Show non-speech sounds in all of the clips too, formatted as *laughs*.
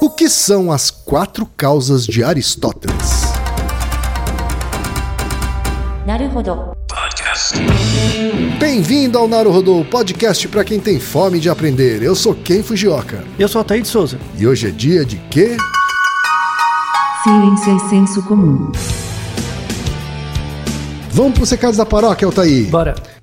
O que são as quatro causas de Aristóteles? Bem-vindo ao Naruhodô, podcast para quem tem fome de aprender. Eu sou Ken Fujioka. Eu sou Altair de Souza. E hoje é dia de quê? Ciência e é senso comum. Vamos para os recados da paróquia, Altair. Bora.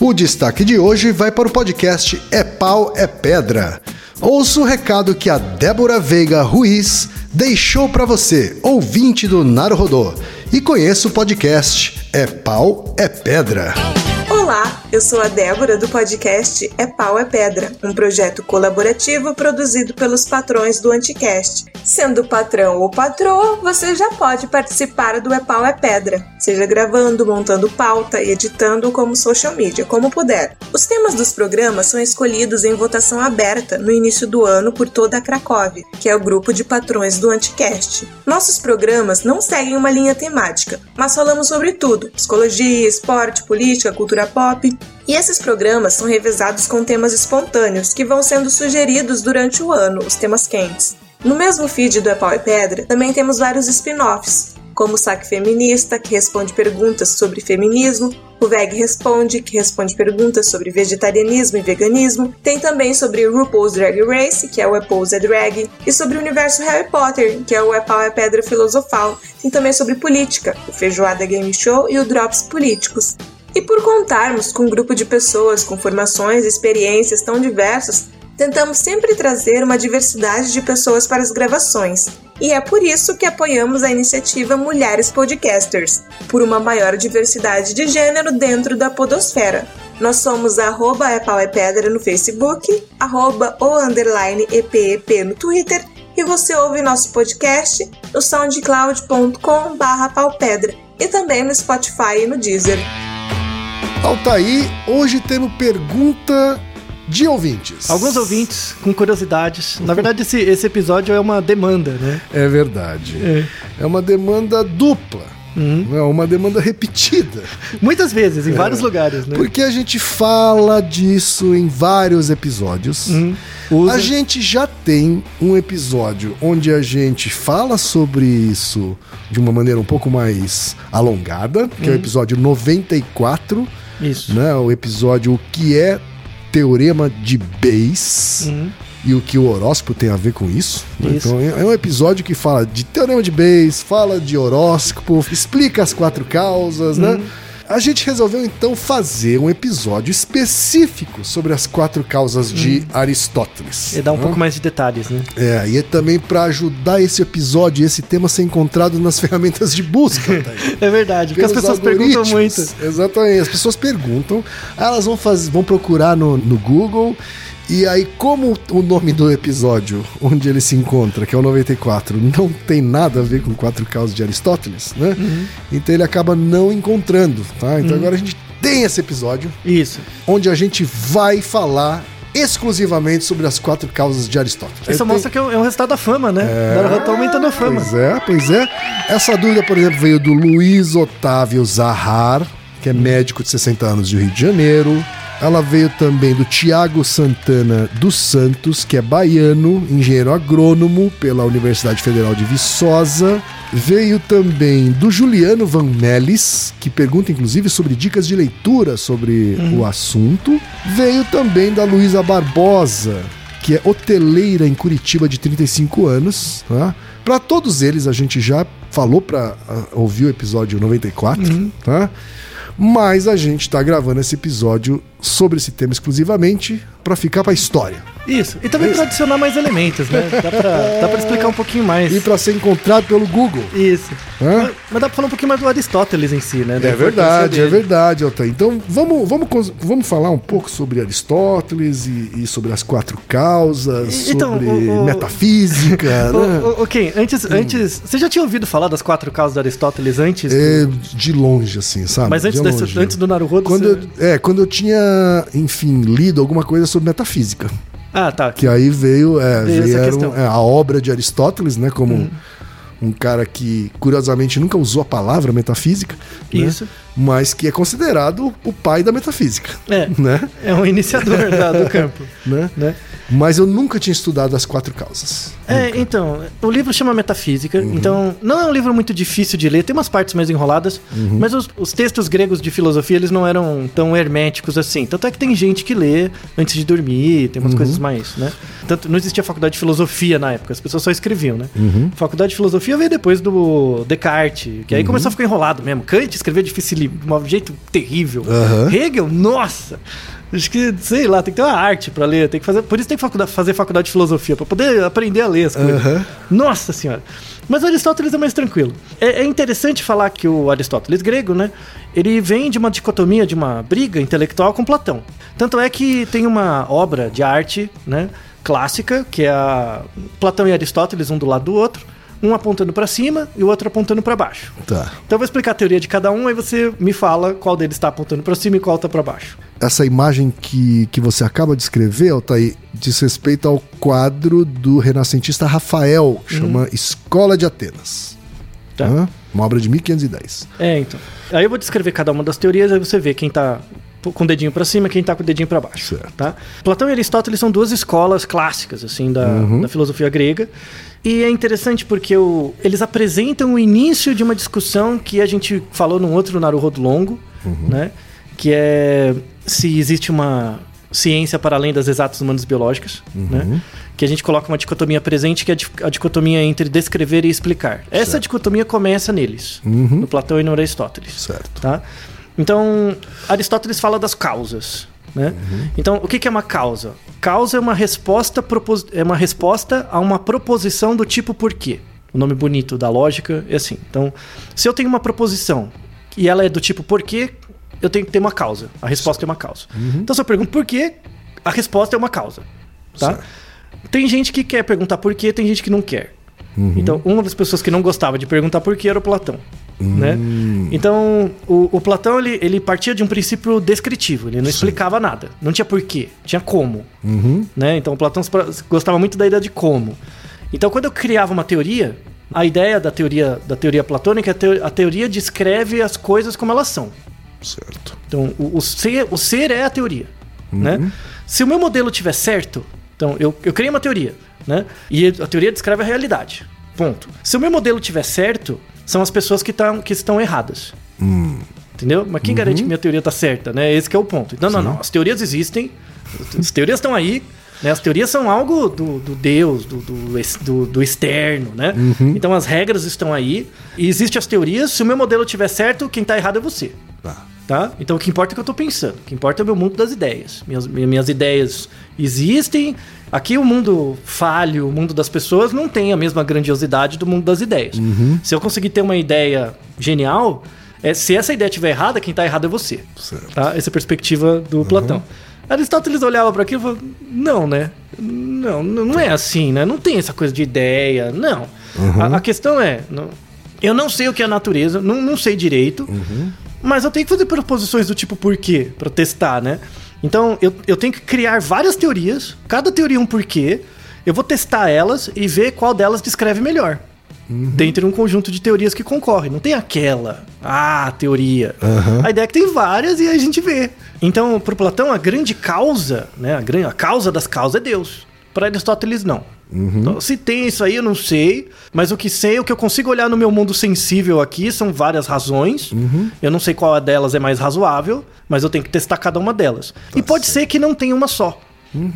O destaque de hoje vai para o podcast É Pau, é Pedra. Ouça o recado que a Débora Veiga Ruiz deixou para você, ouvinte do Naruhodô, e conheça o podcast É Pau, é Pedra. Eu sou a Débora do podcast É Pau é Pedra, um projeto colaborativo produzido pelos patrões do Anticast. Sendo patrão ou patroa, você já pode participar do É Pau é Pedra, seja gravando, montando pauta, editando ou como social media, como puder. Os temas dos programas são escolhidos em votação aberta no início do ano por toda a Cracóvia, que é o grupo de patrões do Anticast. Nossos programas não seguem uma linha temática, mas falamos sobre tudo: psicologia, esporte, política, cultura pop. E esses programas são revezados com temas espontâneos que vão sendo sugeridos durante o ano, os temas quentes. No mesmo feed do É Pau e Pedra, também temos vários spin-offs, como o Saque Feminista, que responde perguntas sobre feminismo, o VEG Responde, que responde perguntas sobre vegetarianismo e veganismo, tem também sobre RuPaul's Drag Race, que é o RuPaul's é Drag, e sobre o universo Harry Potter, que é o É Pau é Pedra Filosofal, tem também sobre política, o Feijoada Game Show e o Drops Políticos. E por contarmos com um grupo de pessoas com formações e experiências tão diversas, tentamos sempre trazer uma diversidade de pessoas para as gravações. E é por isso que apoiamos a iniciativa Mulheres Podcasters, por uma maior diversidade de gênero dentro da podosfera. Nós somos arroba é pau é pedra no Facebook, arroba o underline EPEP no Twitter e você ouve nosso podcast no soundcloud.com barra paupedra e também no Spotify e no Deezer. Altaí, hoje temos pergunta de ouvintes. Alguns ouvintes com curiosidades. Na verdade, esse, esse episódio é uma demanda, né? É verdade. É. É uma demanda dupla. É uma demanda repetida. Muitas vezes, em vários lugares, né? Porque a gente fala disso em vários episódios. Usa. A gente já tem um episódio onde a gente fala sobre isso de uma maneira um pouco mais alongada, que é o episódio 94, Isso. né? O episódio O que é teorema de Bayes e o que o horóscopo tem a ver com isso. né? Isso. Então é é um episódio que fala de teorema de Bayes, fala de horóscopo, explica as quatro causas, né? A gente resolveu então fazer um episódio específico sobre as quatro causas de Aristóteles. E dá um né? pouco mais de detalhes, né? É, e é também para ajudar esse episódio, esse tema a ser encontrado nas *laughs* ferramentas de busca. tá. *laughs* É verdade, porque as pessoas perguntam muito. Exatamente, as pessoas perguntam, elas vão, faz, vão procurar no, no Google, e aí, como o nome do episódio onde ele se encontra, que é o 94, não tem nada a ver com quatro causas de Aristóteles, né? Uhum. Então ele acaba não encontrando, tá? Então agora a gente tem esse episódio Isso. onde a gente vai falar exclusivamente sobre as quatro causas de Aristóteles. Isso Ele tem- mostra que é um é um resultado da fama, né? É. Tá aumentando a fama. Pois é, pois é. Essa dúvida, por exemplo, veio do Luiz Otávio Zahar, que é médico de 60 anos de Rio de Janeiro. Ela veio também do Tiago Santana dos Santos, que é baiano, engenheiro agrônomo pela Universidade Federal de Viçosa. Veio também do Juliano Van Melis, que pergunta inclusive sobre dicas de leitura sobre o assunto. Veio também da Luísa Barbosa, que é hoteleira em Curitiba de 35 anos. Tá? Para todos eles, a gente já falou para ouvir o episódio 94, tá? Mas a gente está gravando esse episódio sobre esse tema exclusivamente para ficar para a história. Isso. E também pra adicionar mais elementos, né? Dá pra explicar um pouquinho mais. E para ser encontrado pelo Google. Isso. Mas, mas dá pra falar um pouquinho mais do Aristóteles em si, né? Da É verdade, é verdade, Altair. Então vamos, vamos, vamos falar um pouco sobre Aristóteles e, e sobre as quatro causas, E- então, sobre o- o- metafísica, *laughs* né? Ô, ô, Ok, antes, antes. Você já tinha ouvido falar das quatro causas do Aristóteles antes? É, de longe, assim, sabe? Mas antes, de desse, antes do Naruhodo. Quando você- eu, é, quando eu tinha, enfim, lido alguma coisa sobre metafísica. Ah, tá. Que aí veio, é, vieram. Hum. é, a obra de Aristóteles, né? Como um, um cara que, curiosamente, nunca usou a palavra metafísica. né, Isso. Mas que é considerado o pai da metafísica. É. *laughs* Né? É um iniciador da- do campo. *laughs* né? Né? Mas eu nunca tinha estudado as quatro causas. É, então, o livro chama Metafísica, Uhum. então não é um livro muito difícil de ler, tem umas partes mais enroladas, Uhum. mas os, os textos gregos de filosofia, eles não eram tão herméticos assim. Tanto é que tem gente que lê antes de dormir, tem Uhum. umas coisas mais, né? Tanto, não existia faculdade de filosofia na época, as pessoas só escreviam, né? Uhum. Faculdade de filosofia veio depois do Descartes, que aí começou a ficar enrolado mesmo. Kant escrevia difícil, de um jeito terrível. Hegel, nossa! Acho que, sei lá, tem que ter uma arte pra ler. Tem que fazer, por isso tem que faculdade- fazer faculdade de filosofia, pra poder aprender a ler as coisas. Aham. Nossa senhora! Mas o Aristóteles é mais tranquilo. É, é interessante falar que o Aristóteles grego, né? Ele vem de uma dicotomia, de uma briga intelectual com Platão. Tanto é que tem uma obra de arte, né? Clássica, que é a Platão e Aristóteles, um do lado do outro. Um apontando pra cima e o outro apontando pra baixo. Tá. Então eu vou explicar a teoria de cada um, aí você me fala qual deles está apontando pra cima e qual tá pra baixo. Essa imagem que, que você acaba de escrever, Altair, diz respeito ao quadro do renascentista Rafael, chama Escola de Atenas. Tá. Hã? Uma obra de 1510. É, então. Aí eu vou descrever cada uma das teorias, aí você vê quem tá com o dedinho pra cima e quem tá com o dedinho pra baixo. Certo. Tá? Platão e Aristóteles são duas escolas clássicas, assim, da, da filosofia grega. E é interessante porque o, eles apresentam o início de uma discussão que a gente falou num outro Naruhodo longo, né? Que é se existe uma ciência para além das exatas humanas biológicas, né? Que a gente coloca uma dicotomia presente, que é a di- a dicotomia entre descrever e explicar. Essa dicotomia começa neles, no Platão e no Aristóteles. Certo. Tá? Então, Aristóteles fala das causas. Né? Então, o que que é uma causa? Causa é uma resposta propos- é uma resposta a uma proposição do tipo porquê. O nome bonito da lógica é assim. Então, se eu tenho uma proposição e ela é do tipo porquê, eu tenho que ter uma causa. A resposta é uma causa. Então, se eu pergunto por quê, a resposta é uma causa. Tá? Certo. Tem gente que quer perguntar por quê, tem gente que não quer. Então, uma das pessoas que não gostava de perguntar por quê era o Platão. Né? Então, o, o Platão ele, ele partia de um princípio descritivo, ele não explicava nada. Não tinha porquê, tinha como. Né? Então, o Platão gostava muito da ideia de como. Então, quando eu criava uma teoria, a ideia da teoria, da teoria platônica é a, teo- a teoria descreve as coisas como elas são. Certo. Então, o, o ser, o ser é a teoria, né? Se o meu modelo tiver certo, então eu, eu criei uma teoria, né? E a teoria descreve a realidade. Ponto. Se o meu modelo tiver certo, são as pessoas que, tão, que estão erradas. Entendeu? Mas quem garante que minha teoria tá certa, né? Esse que é o ponto. Não, não, não. As teorias existem, as teorias estão aí, né? As teorias são algo do, do Deus, do, do, do- externo, né? Então as regras estão aí, e existem as teorias. Se o meu modelo tiver certo, quem tá errado é você. Tá. Tá? Então o que importa é o que eu tô pensando. O que importa é o meu mundo das ideias. Minhas, minhas ideias existem. Aqui o mundo falho, o mundo das pessoas não tem a mesma grandiosidade do mundo das ideias. Se eu conseguir ter uma ideia genial, é, se essa ideia estiver errada, quem tá errado é você. Certo. Tá? Essa é a perspectiva do Platão. Aristóteles olhava para aquilo e falou: não, né? Não, não é assim, né? Não tem essa coisa de ideia, não. A, a questão é: não- eu não sei o que é a natureza, não, não sei direito, mas eu tenho que fazer proposições do tipo porquê, para testar, né? Então eu, eu tenho que criar várias teorias, cada teoria um porquê, eu vou testar elas e ver qual delas descreve melhor. Dentre um conjunto de teorias que concorrem. Não tem aquela, ah, teoria. A ideia é que tem várias e a gente vê. Então, para Platão, a grande causa, né, a, gran- a causa das causas é Deus. Para Aristóteles, não. Então, se tem isso aí, eu não sei. Mas o que sei, o que eu consigo olhar no meu mundo sensível aqui são várias razões. Eu não sei qual delas é mais razoável, mas eu tenho que testar cada uma delas. e pode ser que não tenha uma só.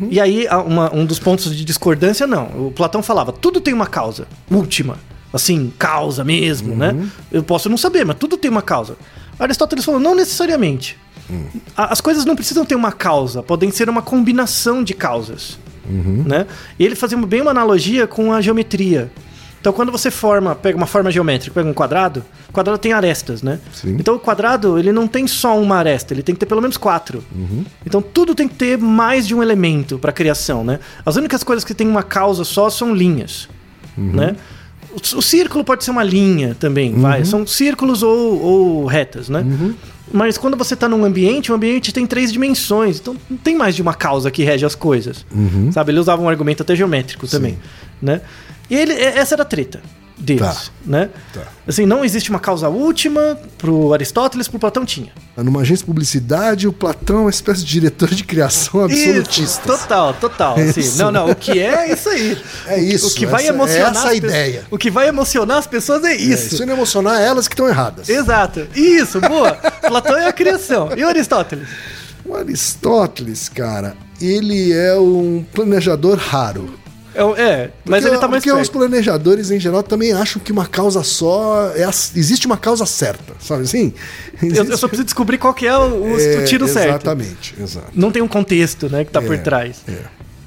E aí, uma- um dos pontos de discordância, não. O Platão falava, tudo tem uma causa, última. Assim, causa mesmo, né? Eu posso não saber, mas tudo tem uma causa. Aristóteles falou, não necessariamente. A- As coisas não precisam ter uma causa, podem ser uma combinação de causas. Né? E ele fazia bem uma analogia com a geometria. Então, quando você forma, pega uma forma geométrica, pega um quadrado, o quadrado tem arestas, né? Sim. Então, o quadrado, ele não tem só uma aresta, ele tem que ter pelo menos quatro. Então, tudo tem que ter mais de um elemento para criação, né? As únicas coisas que têm uma causa só são linhas, né? O, o círculo pode ser uma linha também, vai. São círculos ou, ou retas, né? Mas quando você está num ambiente, o ambiente tem três dimensões, então não tem mais de uma causa que rege as coisas. Sabe? Ele usava um argumento até geométrico também, né? E ele, e- essa era a treta deles, Tá. né? Tá. Assim, não existe uma causa última pro Aristóteles, pro Platão tinha. Numa agência de publicidade, o Platão é uma espécie de diretor de criação absolutista. Total, total. assim. Isso. Não, não, o que é isso aí. *laughs* É isso, O que vai essa- emocionar essa as a ideia. O que vai emocionar as pessoas é É, isso. isso não emocionar elas que estão erradas. Exato. Isso, boa. *laughs* Platão é a criação. E o Aristóteles? O Aristóteles, cara, ele é um planejador raro. É, é, mas Porque- ele tá mais Porque os planejadores, em geral, também acham que uma causa só. É a- existe uma causa certa, sabe assim? Eu, eu Existe- só preciso descobrir qual que é o, É, o tiro certo. Exatamente, exato. Não tem um contexto, né, que tá por É, trás. é.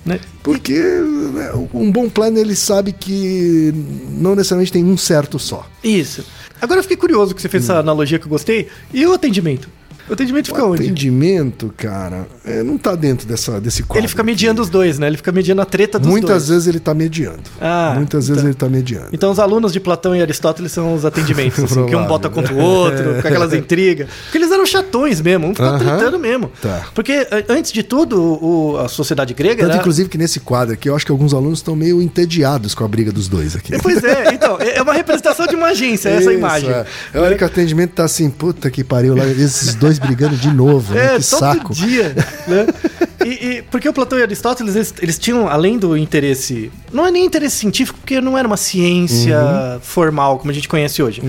Né? Porque né, um bom planner ele sabe que não necessariamente tem um certo só. Isso. Agora eu fiquei curioso que você fez essa analogia que eu gostei. E o atendimento? O atendimento fica o onde? atendimento, cara, é, não tá dentro dessa, desse quadro. Ele fica mediando os dois, né? Ele fica mediando a treta dos Muitas dois. vezes ele tá mediando. Ah, Muitas vezes tá. ele tá mediando. Então os alunos de Platão e Aristóteles são os atendimentos, *laughs* assim, que um bota contra o outro, com *laughs* aquelas intrigas. Porque eles eram chatões mesmo, um ficava Aham. tretando mesmo. Tá. Porque a- antes de tudo, o- a sociedade grega Tanto, era... inclusive, que nesse quadro aqui, eu acho que alguns alunos estão meio entediados com a briga dos dois aqui. Pois é, *laughs* então, é é uma representação de uma agência, essa Isso, imagem. É. A hora que o atendimento tá assim, puta que pariu, lá, esses dois brigando de novo, né? É, que saco. dia, né? E, e- porque o Platão e Aristóteles, eles, eles tinham, além do interesse... Não é nem interesse científico, porque não era uma ciência Uhum. formal, como a gente conhece hoje.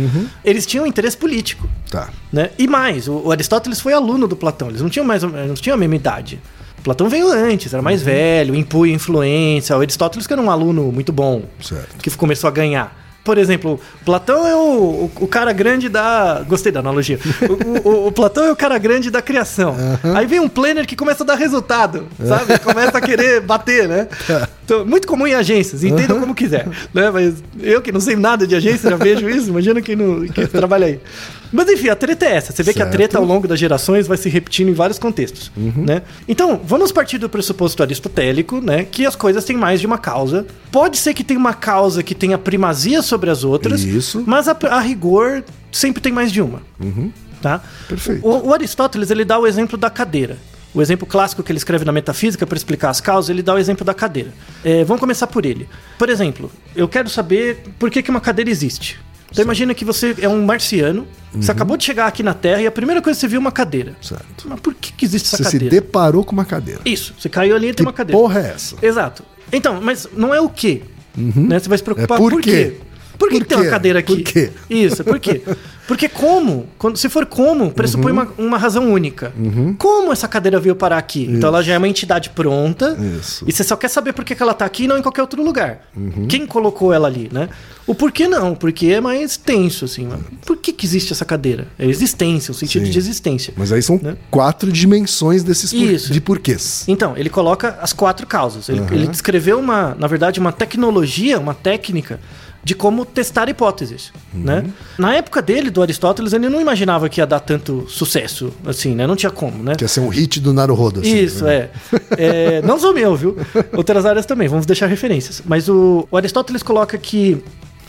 Eles tinham interesse político. Tá. Né? E mais, o, o Aristóteles foi aluno do Platão, eles não tinham mais não tinham a mesma idade. Platão veio antes, era Uhum. mais velho, impunha influência. O Aristóteles que era um aluno muito bom, Certo. que começou a ganhar. Por exemplo, Platão é o, o, o cara grande da. Gostei da analogia. O, o- Platão é o cara grande da criação. Aí vem um planner que começa a dar resultado, sabe? Começa a querer bater, né? Então, muito comum em agências, entendam como quiser. Né? Mas eu que não sei nada de agência, já vejo isso, imagina quem, não, quem trabalha aí. Mas enfim, a treta é essa. Você vê que a Certo. treta ao longo das gerações vai se repetindo em vários contextos. Né? Então, vamos partir do pressuposto aristotélico, né? Que as coisas têm mais de uma causa. Pode ser que tenha uma causa que tenha primazia sobre as outras, Isso. mas a, a rigor sempre tem mais de uma. Tá? Perfeito. O, o Aristóteles ele dá o exemplo da cadeira. O exemplo clássico que ele escreve na Metafísica para explicar as causas, ele dá o exemplo da cadeira. É, vamos começar por ele. Por exemplo, eu quero saber por que, que uma cadeira existe. Então imagina que você é um marciano, você acabou de chegar aqui na Terra e a primeira coisa que você viu é uma cadeira. Certo. Mas por que, que existe essa Você se cadeira? deparou com uma cadeira. Isso, você caiu ali e tem uma cadeira. porra é essa? Exato. Então, mas não é o quê? Né? Você vai se preocupar É por por quê? quê? Por que, Por que tem uma cadeira aqui? Por quê? Isso, por quê? Porque como? Quando, se for como, pressupõe Uhum. uma, uma razão única. Como essa cadeira veio parar aqui? Então ela já é uma entidade pronta. Isso. E você só quer saber por que, que ela tá aqui e não em qualquer outro lugar. Uhum. Quem colocou ela ali, né? O porquê não? Porque é mais tenso, assim. Por que, que existe essa cadeira? É existência, o sentido Sim. de existência. Mas aí são Né? quatro dimensões desses por... Isso. de porquês. Então, ele coloca as quatro causas. Ele, ele descreveu uma, na verdade, uma tecnologia, uma técnica de como testar hipóteses, né? Na época dele, do Aristóteles, ele não imaginava que ia dar tanto sucesso, assim, né? Não tinha como, né? Que ia ser um hit do Naruhodo. assim, Isso, né? é. É, Não sou meu, viu? Outras áreas também, vamos deixar referências. Mas o, o Aristóteles coloca que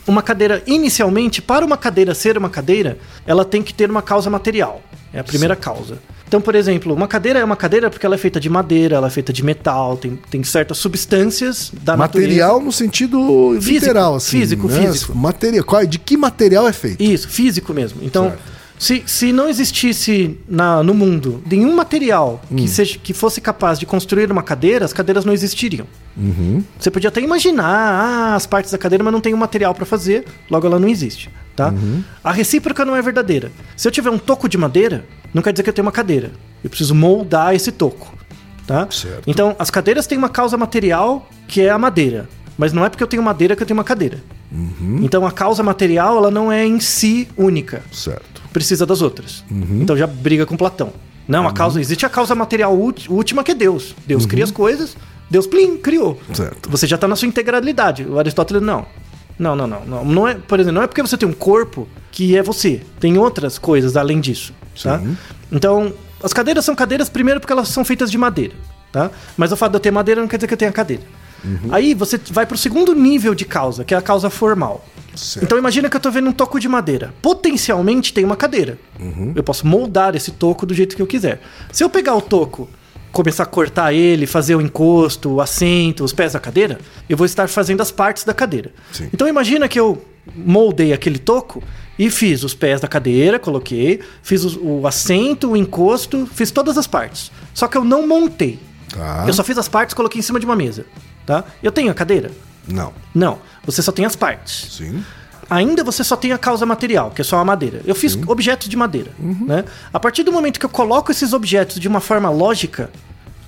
uma cadeira, inicialmente, para uma cadeira ser uma cadeira, ela tem que ter uma causa material. É a primeira causa. Então, por exemplo, uma cadeira é uma cadeira porque ela é feita de madeira, ela é feita de metal, tem, tem certas substâncias da Material no sentido Físico, literal, assim. físico, né? físico. Material. Qual, de que material é feito? Isso, físico mesmo. Então, Certo. se, se não existisse na, no mundo nenhum material Hum. que, seja, que fosse capaz de construir uma cadeira, as cadeiras não existiriam. Uhum. Você podia até imaginar ah, as partes da cadeira, mas não tem um material para fazer, logo ela não existe. Tá? Uhum. A recíproca não é verdadeira. Se eu tiver um toco de madeira, não quer dizer que eu tenho uma cadeira. Eu preciso moldar esse toco. Tá? Certo. Então, as cadeiras têm uma causa material que é a madeira. Mas não é porque eu tenho madeira que eu tenho uma cadeira. Uhum. Então, a causa material ela não é em si única Certo. precisa das outras. Uhum. Então já briga com Platão. Não, a causa existe a causa material última que é Deus. Deus cria as coisas, Deus plim, criou. Certo. Você já está na sua integralidade. O Aristóteles não. Não, não, não, não. Não é, por exemplo, não é porque você tem um corpo que é você. Tem outras coisas além disso, tá? Sim. Então, as cadeiras são cadeiras primeiro porque elas são feitas de madeira, tá? Mas o fato de eu ter madeira não quer dizer que eu tenha cadeira. Aí você vai para o segundo nível de causa, que é a causa formal. Certo. Então imagina que eu tô vendo um toco de madeira. Potencialmente tem uma cadeira. Eu posso moldar esse toco do jeito que eu quiser. Se eu pegar o toco, começar a cortar ele, fazer o encosto, o assento, os pés da cadeira, eu vou estar fazendo as partes da cadeira. Sim. Então imagina que eu moldei aquele toco e fiz os pés da cadeira, coloquei, fiz os- o assento, o encosto, fiz todas as partes. Só que eu não montei. Tá. Eu só fiz as partes e coloquei em cima de uma mesa. Tá? Eu tenho a cadeira? Não. Não. Você só tem as partes Sim. Ainda você só tem a causa material, que é só a madeira. Eu fiz objetos de madeira. Né? A partir do momento que eu coloco esses objetos de uma forma lógica,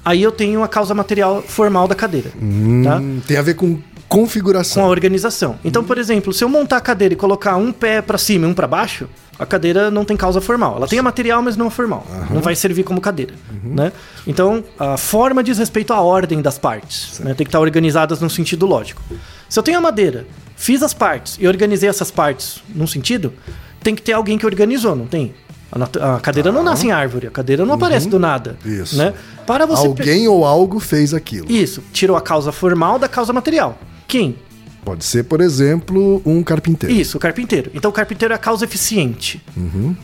aí eu tenho a causa material formal da cadeira. Tá? Hum, tem a ver com Com a configuração. organização. Então, por exemplo, se eu montar a cadeira e colocar um pé pra cima e um pra baixo, a cadeira não tem causa formal. Ela tem a material, mas não é formal. Não vai servir como cadeira. Né? Então, a forma diz respeito à ordem das partes. né? Tem que estar organizadas num sentido lógico. Se eu tenho a madeira, fiz as partes e organizei essas partes num sentido, tem que ter alguém que organizou, não tem? A, cadeira não nasce em árvore, a cadeira não aparece do nada. Isso. Né? Para você pe- Alguém ou algo fez aquilo. Isso, tirou a causa formal da causa material. Quem? Pode ser, por exemplo, um carpinteiro. Isso, o carpinteiro. Então o carpinteiro é a causa eficiente.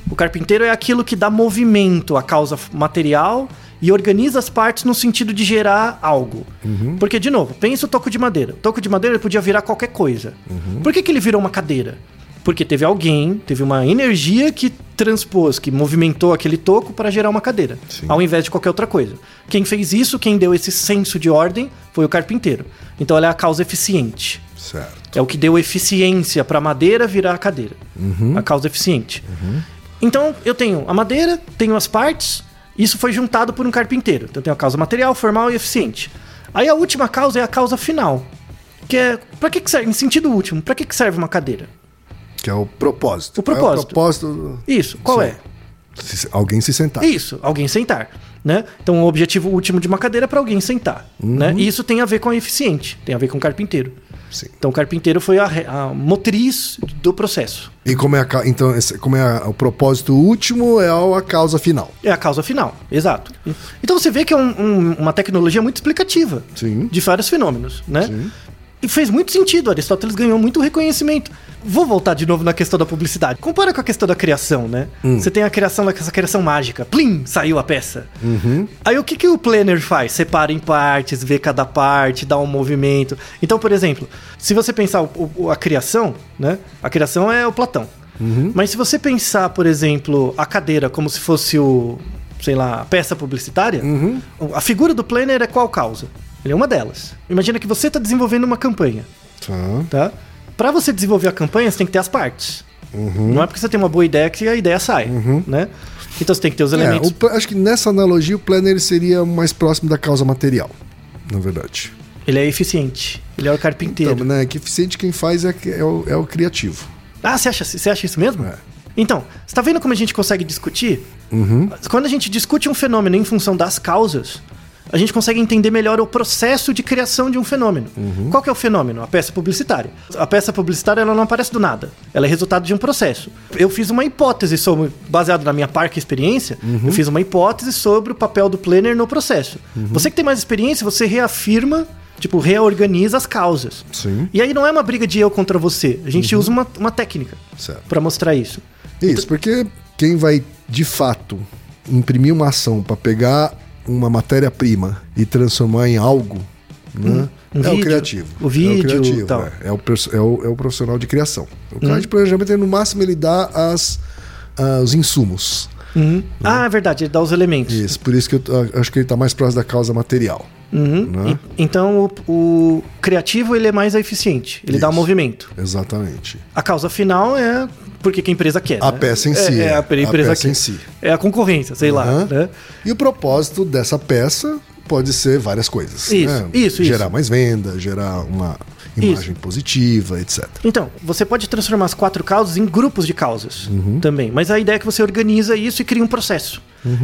O carpinteiro é aquilo que dá movimento à causa material e organiza as partes no sentido de gerar algo. Porque, de novo, pensa o toco de madeira. O toco de madeira podia virar qualquer coisa. Por que, que ele virou uma cadeira? Porque teve alguém, teve uma energia que transpôs, que movimentou aquele toco para gerar uma cadeira, Sim. ao invés de qualquer outra coisa. Quem fez isso, quem deu esse senso de ordem, foi o carpinteiro. Então ela é a causa eficiente. Certo. É o que deu eficiência para a madeira virar a cadeira. A causa eficiente. Então, eu tenho a madeira, tenho as partes, isso foi juntado por um carpinteiro. Então, tenho a causa material, formal e eficiente. Aí, a última causa é a causa final. Que é, para que, que serve? Em sentido último, para que, que serve uma cadeira? Que é o propósito. O propósito. É o propósito. Isso, qual Sim. é? se- Alguém se sentar. Isso, alguém sentar. Né? Então, o objetivo último de uma cadeira é para alguém sentar. Né? E isso tem a ver com a eficiente, tem a ver com o carpinteiro. Sim. Então, o carpinteiro foi a, a motriz do processo. E como é, a, então, como é a- o propósito último, é a causa final. É a causa final, exato. Então você vê que é um- um- uma tecnologia muito explicativa Sim. de vários fenômenos, né? E fez muito sentido, Aristóteles ganhou muito reconhecimento. Vou voltar de novo na questão da publicidade. Compara com a questão da criação, né? Você tem a criação, essa criação mágica. Plim, saiu a peça. Aí o que, que o planner faz? Separa em partes, vê cada parte, dá um movimento. Então, por exemplo, se você pensar o- o- a criação, né? A criação é o Platão. Mas se você pensar, por exemplo, a cadeira como se fosse o, sei lá, peça publicitária, a figura do planner é qual causa? Ele é uma delas. Imagina que você está desenvolvendo uma campanha, Tá. tá? Para você desenvolver a campanha, você tem que ter as partes. Não é porque você tem uma boa ideia que a ideia sai, né? Então você tem que ter os É, elementos. o pla- acho que nessa analogia o planner seria mais próximo da causa material, na verdade. Ele é eficiente. Ele é o carpinteiro. Então, né, que eficiente quem faz é, é o, é o criativo. Ah, você acha, você acha isso mesmo? É. Então, você tá vendo como a gente consegue discutir? Uhum. Quando a gente discute um fenômeno em função das causas, a gente consegue entender melhor o processo de criação de um fenômeno. Uhum. Qual que é o fenômeno? A peça publicitária. A peça publicitária ela não aparece do nada. Ela é resultado de um processo. Eu fiz uma hipótese sobre, baseado na minha parca experiência, Uhum. eu fiz uma hipótese sobre o papel do planner no processo. Uhum. Você que tem mais experiência, você reafirma, tipo, reorganiza as causas. Sim. E aí não é uma briga de eu contra você. A gente Uhum. usa uma, uma técnica para mostrar isso. Isso, porque quem vai de fato imprimir uma ação para pegar uma matéria-prima e transformar em algo, né? um é o vídeo, criativo. o vídeo, é o criativo, tal. é. É o, é o- é o profissional de criação. O cara de planejamento, ele, no máximo, ele dá as, ah, os insumos. Uhum. Ah, é verdade, ele dá os elementos. Isso, por isso que eu ah, acho que ele está mais próximo da causa material. Uhum. Né? E- então o, o criativo ele é mais eficiente, ele dá um Isso. movimento. Exatamente. A causa final é porque que a empresa quer. A né? peça em É- si, É, é. a, A empresa peça quer. em si. É a concorrência, sei lá. Aham. Né? E o propósito dessa peça pode ser várias coisas. Isso, né? isso, Gerar isso. mais venda, gerar uma imagem positiva, etc. Então, você pode transformar as quatro causas em grupos de causas Uhum. também. Mas a ideia é que você organiza isso e cria um processo.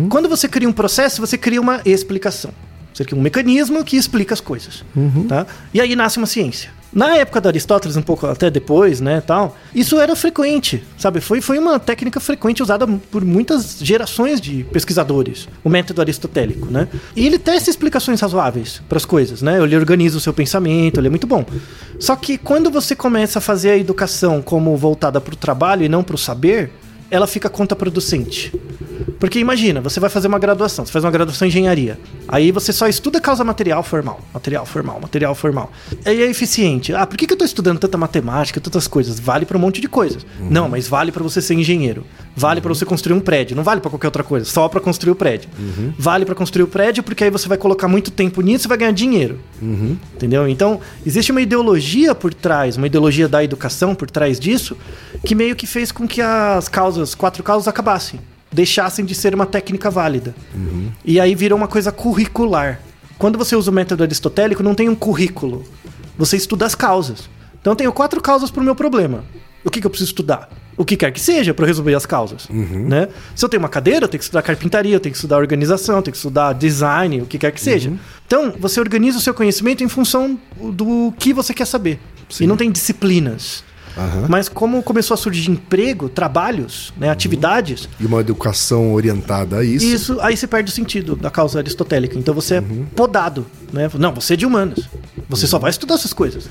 Quando você cria um processo, você cria uma explicação. Você cria um mecanismo que explica as coisas. Tá? E aí nasce uma ciência. Na época de Aristóteles, um pouco até depois, né, tal, isso era frequente, sabe? Foi, foi uma técnica frequente usada por muitas gerações de pesquisadores, o método aristotélico, né? E ele testa explicações razoáveis para as coisas, né? Ele organiza o seu pensamento, ele é muito bom. Só que quando você começa a fazer a educação como voltada para o trabalho e não para o saber, ela fica contraproducente. Porque imagina, você vai fazer uma graduação, você faz uma graduação em engenharia. Aí você só estuda causa material formal. Material formal, material formal. Aí é eficiente. Ah, por que, que eu tô estudando tanta matemática, tantas coisas? Vale para um monte de coisas. Não, mas vale para você ser engenheiro. Vale para você construir um prédio. Não vale para qualquer outra coisa, só para construir o prédio. Vale para construir o prédio porque aí você vai colocar muito tempo nisso e vai ganhar dinheiro. Entendeu? Então, existe uma ideologia por trás, uma ideologia da educação por trás disso, que meio que fez com que as causas, quatro causas acabassem deixassem de ser uma técnica válida. E aí virou uma coisa curricular. Quando você usa o método aristotélico, não tem um currículo. Você estuda as causas. Então eu tenho quatro causas para o meu problema. O que, que eu preciso estudar? O que quer que seja para resolver as causas. Né? Se eu tenho uma cadeira, eu tenho que estudar carpintaria, eu tenho que estudar organização, eu tenho que estudar design, o que quer que seja. Então, você organiza o seu conhecimento em função do que você quer saber. E não tem disciplinas. Aham. Mas como começou a surgir emprego, trabalhos, né, atividades, E uma educação orientada a isso. isso aí se perde o sentido da causa aristotélica. Então você é podado, né? Não, você é de humanas. Você só vai estudar essas coisas.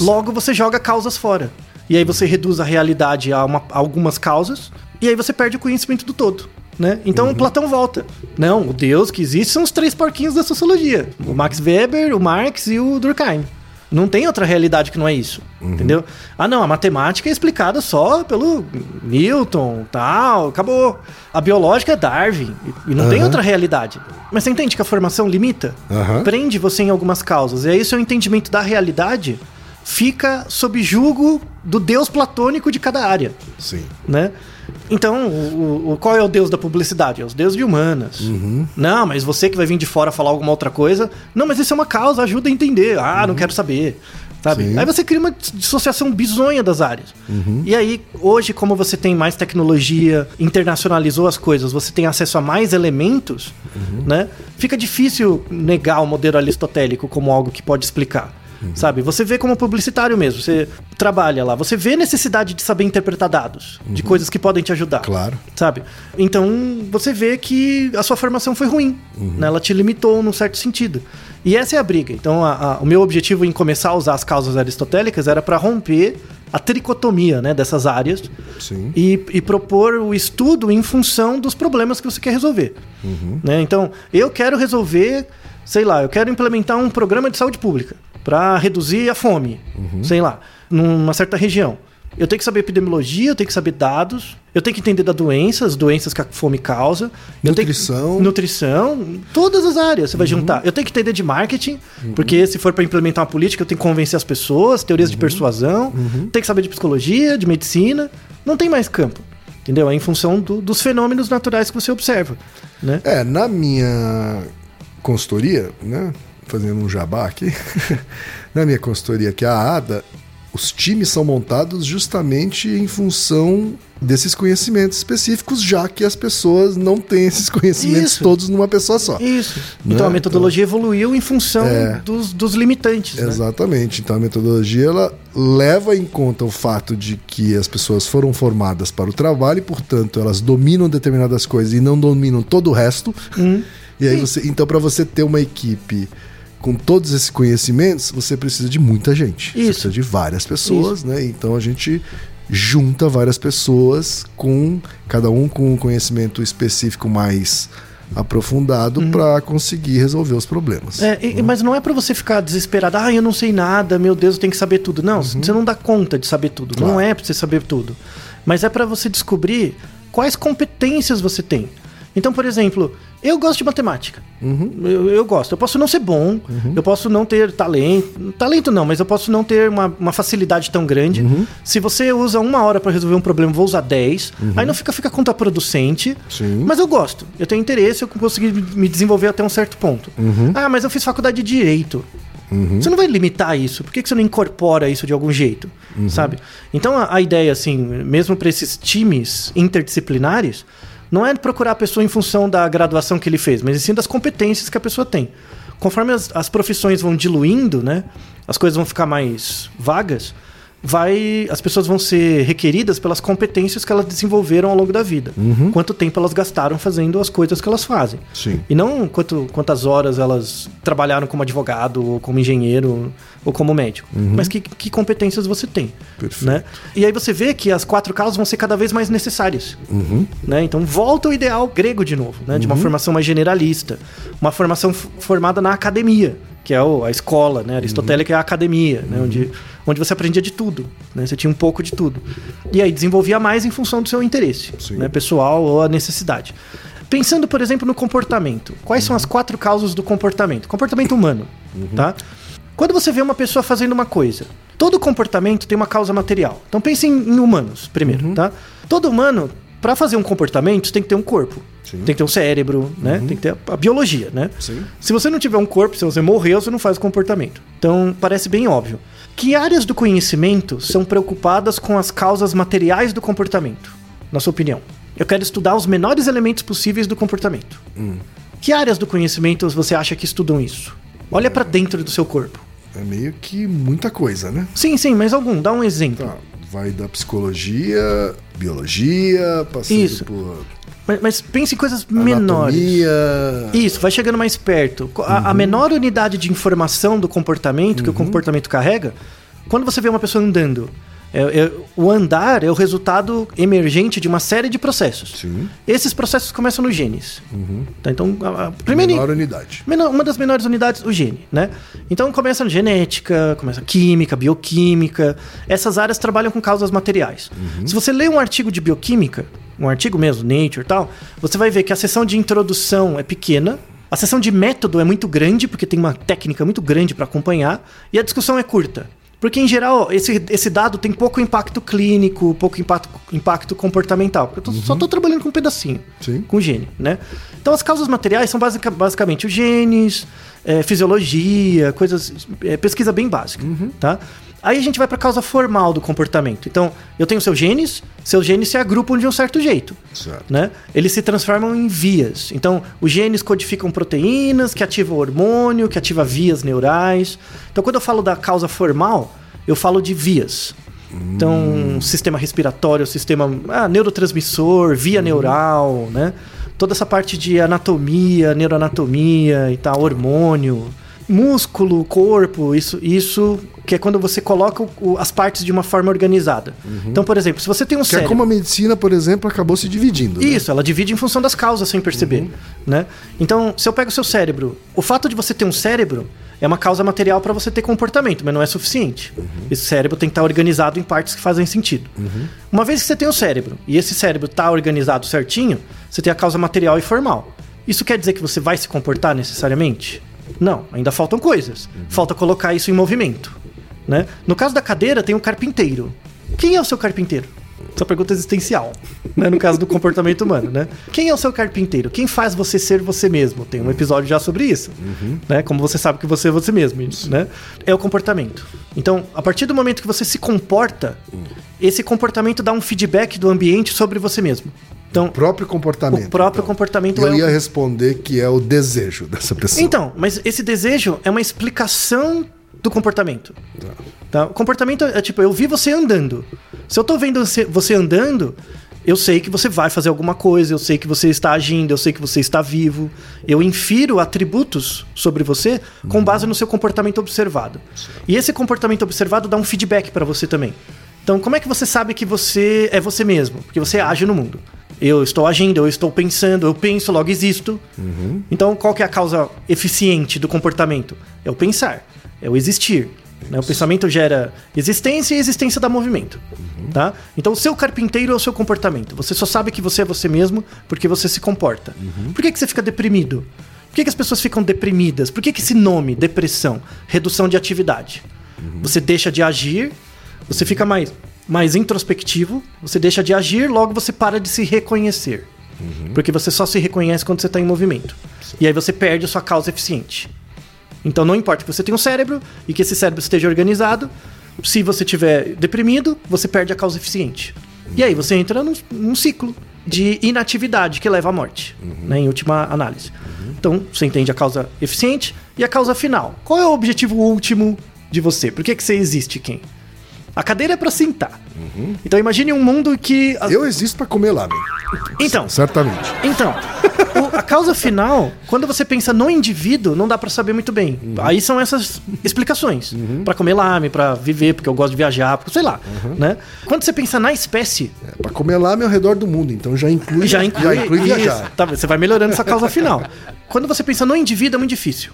Logo você joga causas fora. E aí você reduz a realidade a, uma- a algumas causas e aí você perde o conhecimento do todo. Né? Então Platão volta. Não, o Deus que existe são os três porquinhos da sociologia: o Max Weber, o Marx e o Durkheim. Não tem outra realidade que não é isso, entendeu? Ah, não, a matemática é explicada só pelo Newton, tal, acabou. A biológica é Darwin e não tem Aham. outra realidade. Mas você entende que a formação limita? Prende você em algumas causas. E aí seu entendimento da realidade fica sob julgo do Deus platônico de cada área Sim. né? Então, o, o- qual é o deus da publicidade? É os deuses de humanas. Não, mas você que vai vir de fora falar alguma outra coisa. Não, mas isso é uma causa, ajuda a entender. Ah, não quero saber. Sabe? Sim. Aí você cria uma dissociação bizonha das áreas. E aí, hoje, como você tem mais tecnologia, internacionalizou as coisas, você tem acesso a mais elementos, né? Fica difícil negar o modelo aristotélico como algo que pode explicar. Sabe? Você vê como publicitário mesmo, você trabalha lá, você vê necessidade de saber interpretar dados, de coisas que podem te ajudar. Claro. Sabe? Então, você vê que a sua formação foi ruim, né? Ela te limitou num certo sentido. E essa é a briga. Então, a- a- o meu objetivo em começar a usar as causas aristotélicas era para romper a tricotomia né, dessas áreas Sim. e, e propor o estudo em função dos problemas que você quer resolver. Né? Então, eu quero resolver, sei lá, eu quero implementar um programa de saúde pública para reduzir a fome, sei lá, numa certa região. Eu tenho que saber epidemiologia, eu tenho que saber dados, eu tenho que entender da doença, as doenças que a fome causa. que- Nutrição. nutrição, todas as áreas você vai juntar. Eu tenho que entender de marketing, porque se for para implementar uma política, eu tenho que convencer as pessoas, teorias de persuasão, tenho que saber de psicologia, de medicina. Não tem mais campo. Entendeu? É em função do- dos fenômenos naturais que você observa. Né? É, na minha consultoria, né? Fazendo um jabá aqui. *laughs* na minha consultoria, que é a ADA, os times são montados justamente em função desses conhecimentos específicos, já que as pessoas não têm esses conhecimentos Isso. todos numa pessoa só. Isso. Né? Então a metodologia evoluiu em função É. dos, dos limitantes. né? Exatamente. Então a metodologia ela leva em conta o fato de que as pessoas foram formadas para o trabalho e, portanto, elas dominam determinadas coisas e não dominam todo o resto. E aí você, então para você ter uma equipe com todos esses conhecimentos, você precisa de muita gente. Você Isso. precisa de várias pessoas, né? Então a gente junta várias pessoas com cada um com um conhecimento específico mais aprofundado para conseguir resolver os problemas. É, e- mas não é pra você ficar desesperado, ah, eu não sei nada, meu Deus, eu tenho que saber tudo. Não, você não dá conta de saber tudo. Não Claro. é pra você saber tudo. Mas é pra você descobrir quais competências você tem. Então, por exemplo, eu gosto de matemática. Eu, eu gosto. Eu posso não ser bom, eu posso não ter talento. Talento não, mas eu posso não ter uma, uma facilidade tão grande. Se você usa uma hora pra resolver um problema, vou usar 10. Aí não fica, fica contraproducente. Sim. Mas eu gosto. Eu tenho interesse, eu consegui me desenvolver até um certo ponto. Ah, mas eu fiz faculdade de direito. Você não vai limitar isso. Por que, que você não incorpora isso de algum jeito? Sabe? Então a, a ideia, assim, mesmo para esses times interdisciplinares, não é procurar a pessoa em função da graduação que ele fez, mas sim das competências que a pessoa tem. Conforme as, as profissões vão diluindo, né, as coisas vão ficar mais vagas, vai as pessoas vão ser requeridas pelas competências que elas desenvolveram ao longo da vida. Quanto tempo elas gastaram fazendo as coisas que elas fazem. Sim. E não quanto, quantas horas elas trabalharam como advogado, ou como engenheiro, ou como médico. Mas que, que competências você tem. Perfeito. Né? E aí você vê que as quatro causas vão ser cada vez mais necessárias. Né? Então volta o ideal grego de novo, né? de uma formação mais generalista. Uma formação formada na academia, que é o- a escola, né? Aristotélica é a academia, né? onde, onde você aprendia de tudo. Né? Você tinha um pouco de tudo. E aí desenvolvia mais em função do seu interesse Sim. né? pessoal ou a necessidade. Pensando, por exemplo, no comportamento. Quais são as quatro causas do comportamento? Comportamento humano, tá? Quando você vê uma pessoa fazendo uma coisa, todo comportamento tem uma causa material. Então pense em, em humanos primeiro, tá? Todo humano, para fazer um comportamento, tem que ter um corpo. Sim. Tem que ter um cérebro, né? Tem que ter a, a biologia, né? Sim. Se você não tiver um corpo, se você morreu, você não faz o comportamento. Então, parece bem óbvio. Que áreas do conhecimento são preocupadas com as causas materiais do comportamento, na sua opinião? Eu quero estudar os menores elementos possíveis do comportamento. Que áreas do conhecimento você acha que estudam isso? Olha pra dentro do seu corpo. É meio que muita coisa, né? Sim, sim, mas algum, dá um exemplo. Tá, vai da psicologia, biologia, passando Isso. por Mas, mas pense em coisas menores. anatomia. Isso, vai chegando mais perto. Co- A, a menor unidade de informação do comportamento que o comportamento carrega, quando você vê uma pessoa andando, é- é- o andar é o resultado emergente de uma série de processos. Sim. Esses processos começam nos genes. Tá, então, a, a primeira, Menor unidade. Menor- uma das menores unidades, o gene, né? Então começa genética, começa química, bioquímica. Essas áreas trabalham com causas materiais. Se você lê um artigo de bioquímica, um artigo mesmo, Nature e tal, você vai ver que a seção de introdução é pequena, a seção de método é muito grande, porque tem uma técnica muito grande para acompanhar, e a discussão é curta. Porque, em geral, esse, esse dado tem pouco impacto clínico, pouco impacto, impacto comportamental. Porque eu tô- só estou trabalhando com um pedacinho Sim. com gene, né? Então as causas materiais são basica- basicamente os genes, é, fisiologia, coisas, é, pesquisa bem básica, tá? Aí a gente vai para a causa formal do comportamento. Então, eu tenho seus genes, seus genes se agrupam de um certo jeito, Certo. né? Eles se transformam em vias. Então, os genes codificam proteínas que ativam hormônio, que ativa vias neurais. Então, quando eu falo da causa formal, eu falo de vias. Então, sistema respiratório, sistema ah, neurotransmissor, via neural, né? Toda essa parte de anatomia, neuroanatomia e tal, hormônio, músculo, corpo, isso, isso que é quando você coloca o- as partes de uma forma organizada. Então, por exemplo, se você tem um Que é cérebro... como a medicina, por exemplo, acabou se dividindo. né? Isso, ela divide em função das causas sem perceber, né? Então, se eu pego o seu cérebro, o fato de você ter um cérebro é uma causa material para você ter comportamento, mas não é suficiente. Esse cérebro tem que estar organizado em partes que fazem sentido. Uma vez que você tem o cérebro e esse cérebro está organizado certinho, você tem a causa material e formal. Isso quer dizer que você vai se comportar necessariamente? Não, ainda faltam coisas. Falta colocar isso em movimento. Né? No caso da cadeira, tem um carpinteiro. Quem é o seu carpinteiro? Essa pergunta é existencial, *laughs* né? no caso do comportamento humano, né? Quem é o seu carpinteiro? Quem faz você ser você mesmo? Tem um episódio já sobre isso, né? Como você sabe que você é você mesmo, né? É o comportamento. Então, a partir do momento que você se comporta, esse comportamento dá um feedback do ambiente sobre você mesmo. Então, O próprio comportamento. o próprio então. comportamento Eu é o- ia responder que é o desejo dessa pessoa. então, mas esse desejo é uma explicação do comportamento. Tá? O comportamento é tipo, eu vi você andando. Se eu tô vendo você- você andando, eu sei que você vai fazer alguma coisa, eu sei que você está agindo, eu sei que você está vivo. Eu infiro atributos sobre você com base no seu comportamento observado. E esse comportamento observado dá um feedback para você também. Então, como é que você sabe que você é você mesmo? Porque você age no mundo. Eu estou agindo, eu estou pensando, eu penso, logo existo. Então, qual que é a causa eficiente do comportamento? É o pensar, é o existir. né? O pensamento gera existência e existência dá movimento. Tá? Então, o seu carpinteiro é o seu comportamento. Você só sabe que você é você mesmo porque você se comporta. Por que, que você fica deprimido? Por que, que as pessoas ficam deprimidas? Por que, que esse nome, depressão, redução de atividade? Você deixa de agir, você fica mais, mais introspectivo, você deixa de agir, logo você para de se reconhecer. Porque você só se reconhece quando você está em movimento. E aí você perde a sua causa eficiente. Então não importa que você tenha um cérebro e que esse cérebro esteja organizado, se você estiver deprimido, você perde a causa eficiente. E aí você entra num, num ciclo. de inatividade que leva à morte, né, em última análise. Então, você entende a causa eficiente e a causa final. Qual é o objetivo último de você? Por que, que você existe, quem? A cadeira é para sentar. Então, imagine um mundo que. Eu existo pra comer lamen. Então, Certamente. então, o- a causa final, quando você pensa no indivíduo, não dá pra saber muito bem. Aí são essas explicações. Pra comer lame, pra viver, porque eu gosto de viajar, porque sei lá, né? Quando você pensa na espécie, É, pra comer lamen ao redor do mundo, então já inclui, já inclui, isso. viajar. Tá, você vai melhorando essa causa final. Quando você pensa no indivíduo, é muito difícil.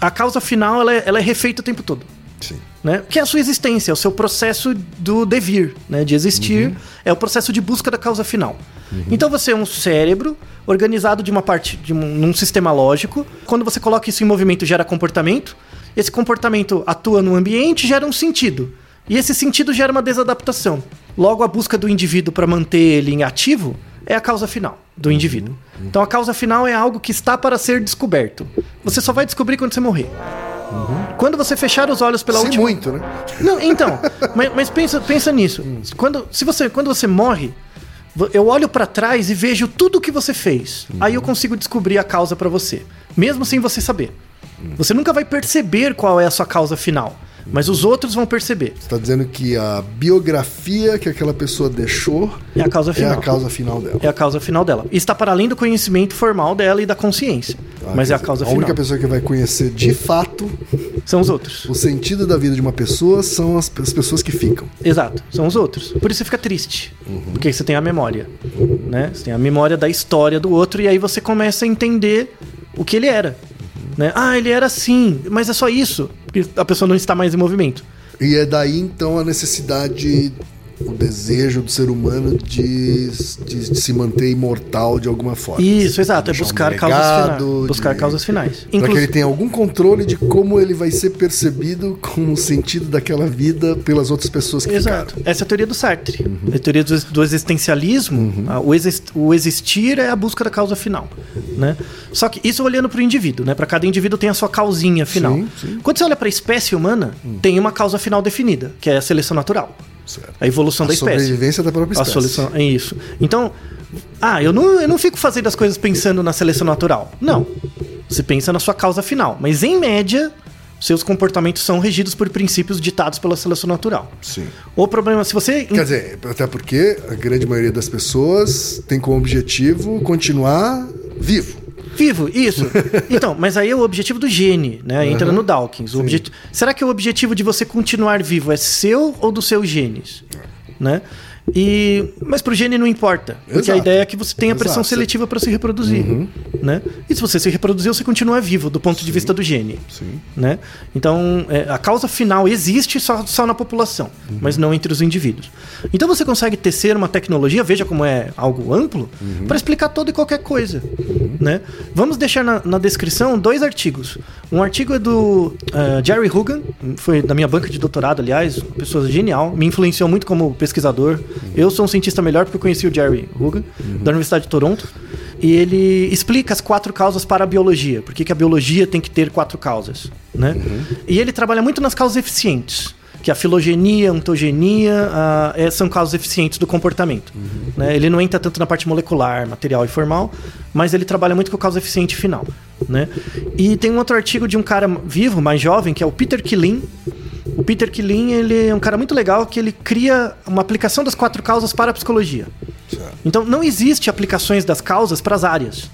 A causa final, ela é, ela é refeita o tempo todo. Sim. Né? Que é a sua existência, é o seu processo do devir, né? de existir, é o processo de busca da causa final. Então você é um cérebro organizado de uma parte, de um, num sistema lógico. Quando você coloca isso em movimento, gera comportamento. Esse comportamento atua no ambiente, gera um sentido. E esse sentido gera uma desadaptação. Logo, a busca do indivíduo para manter ele em ativo é a causa final do indivíduo. Então a causa final é algo que está para ser descoberto. Você só vai descobrir quando você morrer. Quando você fechar os olhos pela Sim, última muito, né? não, então, *laughs* mas, mas pensa, pensa nisso. Quando, se você, quando você morre, eu olho pra trás e vejo tudo o que você fez. Aí eu consigo descobrir a causa pra você, mesmo sem você saber. Você nunca vai perceber qual é a sua causa final, mas os outros vão perceber. Você tá dizendo que a biografia que aquela pessoa deixou É a causa é final. a causa final dela. É a causa final dela. E está para além do conhecimento formal dela e da consciência. Ah, mas é a dizer, causa A final. única pessoa que vai conhecer de fato São os outros. o sentido da vida de uma pessoa são as, as pessoas que ficam. Exato, são os outros. Por isso você fica triste. Porque você tem a memória. Né? Você tem a memória da história do outro e aí você começa a entender o que ele era. Né? Ah, ele era assim, mas é só isso. Porque a pessoa não está mais em movimento. E é daí então a necessidade, o desejo do ser humano de, de- de se manter imortal de alguma forma. Isso, exato. É Deixar um buscar causas finais. Buscar de- causas finais. Para que Inclusive- ele tenha algum controle de como ele vai ser percebido com o sentido daquela vida pelas outras pessoas que Exato. ficaram. Essa é a teoria do Sartre. A teoria do, do existencialismo, ah, o, exist- o existir é a busca da causa final. Né? Só que isso olhando para o indivíduo, né? Para cada indivíduo tem a sua causinha final. Sim, sim. Quando você olha para a espécie humana, tem uma causa final definida, que é a seleção natural. Certo. A evolução A da espécie. sobrevivência da própria A espécie. solução é isso. Então, ah, eu não, eu não fico fazendo as coisas pensando na seleção natural. Não. Você pensa na sua causa final. Mas, em média, seus comportamentos são regidos por princípios ditados pela seleção natural. Sim. O problema, se você. Quer dizer, até porque a grande maioria das pessoas tem como objetivo continuar vivo. Vivo, isso. *laughs* Então, mas aí é o objetivo do gene, né? Entra no Dawkins. O objeti- Será que o objetivo de você continuar vivo é seu ou dos seus genes? Né? E... Mas pro gene não importa. Porque a Exato. ideia é que você tenha pressão Exato. seletiva para se reproduzir. Né? E se você se reproduzir, você continua vivo do ponto de vista do gene. Sim. Né? Então, é, a causa final existe só, só na população, mas não entre os indivíduos. Então, você consegue tecer uma tecnologia, veja como é algo amplo, para explicar toda e qualquer coisa. Né? Vamos deixar na, na descrição dois artigos. Um artigo é do eh, Jerry Hugan, foi da minha banca de doutorado, aliás, uma pessoa genial, me influenciou muito como pesquisador. Eu sou um cientista melhor porque eu conheci o Jerry Hugan, da Universidade de Toronto. E ele explica as quatro causas para a biologia. Por que, que a biologia tem que ter quatro causas, né? E ele trabalha muito nas causas eficientes. Que a filogenia, a ontogenia ah, é- são causas eficientes do comportamento. né? Ele não entra tanto na parte molecular, material e formal, mas ele trabalha muito com a causa eficiente final. Né? E tem um outro artigo de um cara vivo, mais jovem, que é o Peter Kilin. O Peter Kilin ele é um cara muito legal que ele cria uma aplicação das quatro causas para a psicologia. Então não existe aplicações das causas para as áreas.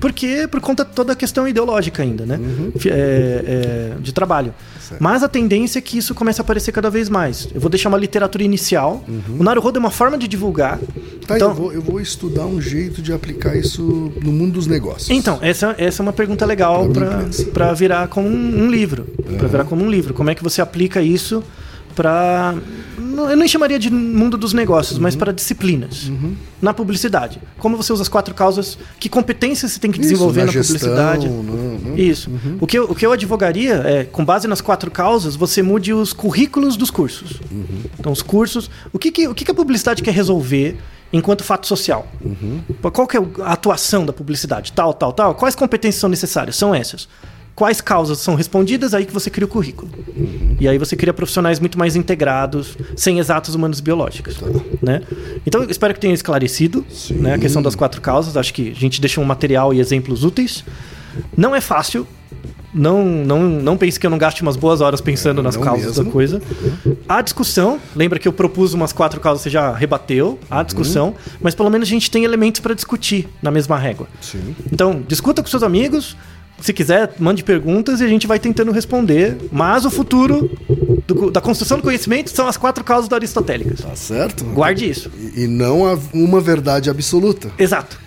Porque por conta de toda a questão ideológica ainda, né? Fi- é, é, de trabalho. Mas a tendência é que isso comece a aparecer cada vez mais. Eu vou deixar uma literatura inicial. O Naruhodo é uma forma de divulgar. Tá, então, eu, vou, eu vou estudar um jeito de aplicar isso no mundo dos negócios. então, essa, essa é uma pergunta legal para virar como um, um livro. Pra virar como um livro. Como é que você aplica isso para Eu nem chamaria de mundo dos negócios, mas para disciplinas. Na publicidade. Como você usa as quatro causas, que competências você tem que Isso, desenvolver na na, gestão, publicidade. no- no- Isso. O, que eu, o que eu advogaria é, com base nas quatro causas, você mude os currículos dos cursos. Então, os cursos. O que, que, o que que a publicidade quer resolver enquanto fato social? Qual que é a atuação da publicidade? Tal, tal, tal. Quais competências são necessárias? São essas. Quais causas são respondidas, aí que você cria o currículo. E aí você cria profissionais muito mais integrados, sem exatos humanos biológicos. Né? Então, eu espero que tenha esclarecido né, a questão das quatro causas. Acho que a gente deixa um material e exemplos úteis. Não é fácil. Não, não, não pense que eu não gaste umas boas horas pensando nas não causas mesmo. da coisa. Há discussão. Lembra que eu propus umas quatro causas, você já rebateu. Há discussão. Mas pelo menos a gente tem elementos para discutir na mesma régua. Sim. Então, discuta com seus amigos. Se quiser, mande perguntas e a gente vai tentando responder. Mas o futuro do- da construção do conhecimento são as quatro causas aristotélicas. Tá certo? Guarde isso. E, e não há uma verdade absoluta. Exato.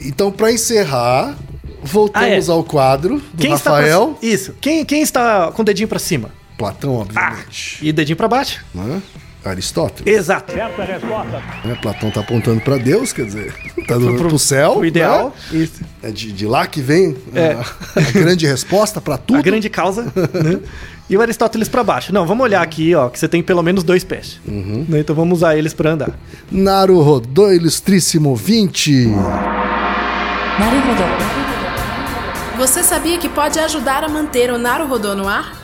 Então, pra encerrar, voltamos Ah, é. ao quadro do Quem Rafael. pra... Isso. Quem, quem está com o dedinho para cima? Platão, Ah, obviamente. e dedinho para baixo? Né? Aristóteles. Exato. Certa é resposta. É, Platão está apontando para Deus, quer dizer, está *laughs* do, pro, pro céu. O né? ideal. Né? É de, de, lá que vem né, é. a, a, grande resposta para tudo. A grande causa. Né? *laughs* E o Aristóteles para baixo. Não, vamos olhar aqui, ó, que você tem pelo menos dois pés. Uhum. Né? Então vamos usar eles para andar. Naru Rodô, ilustríssimo 20. Naru Rodô. Você sabia que pode ajudar a manter o Naru Rodô no ar?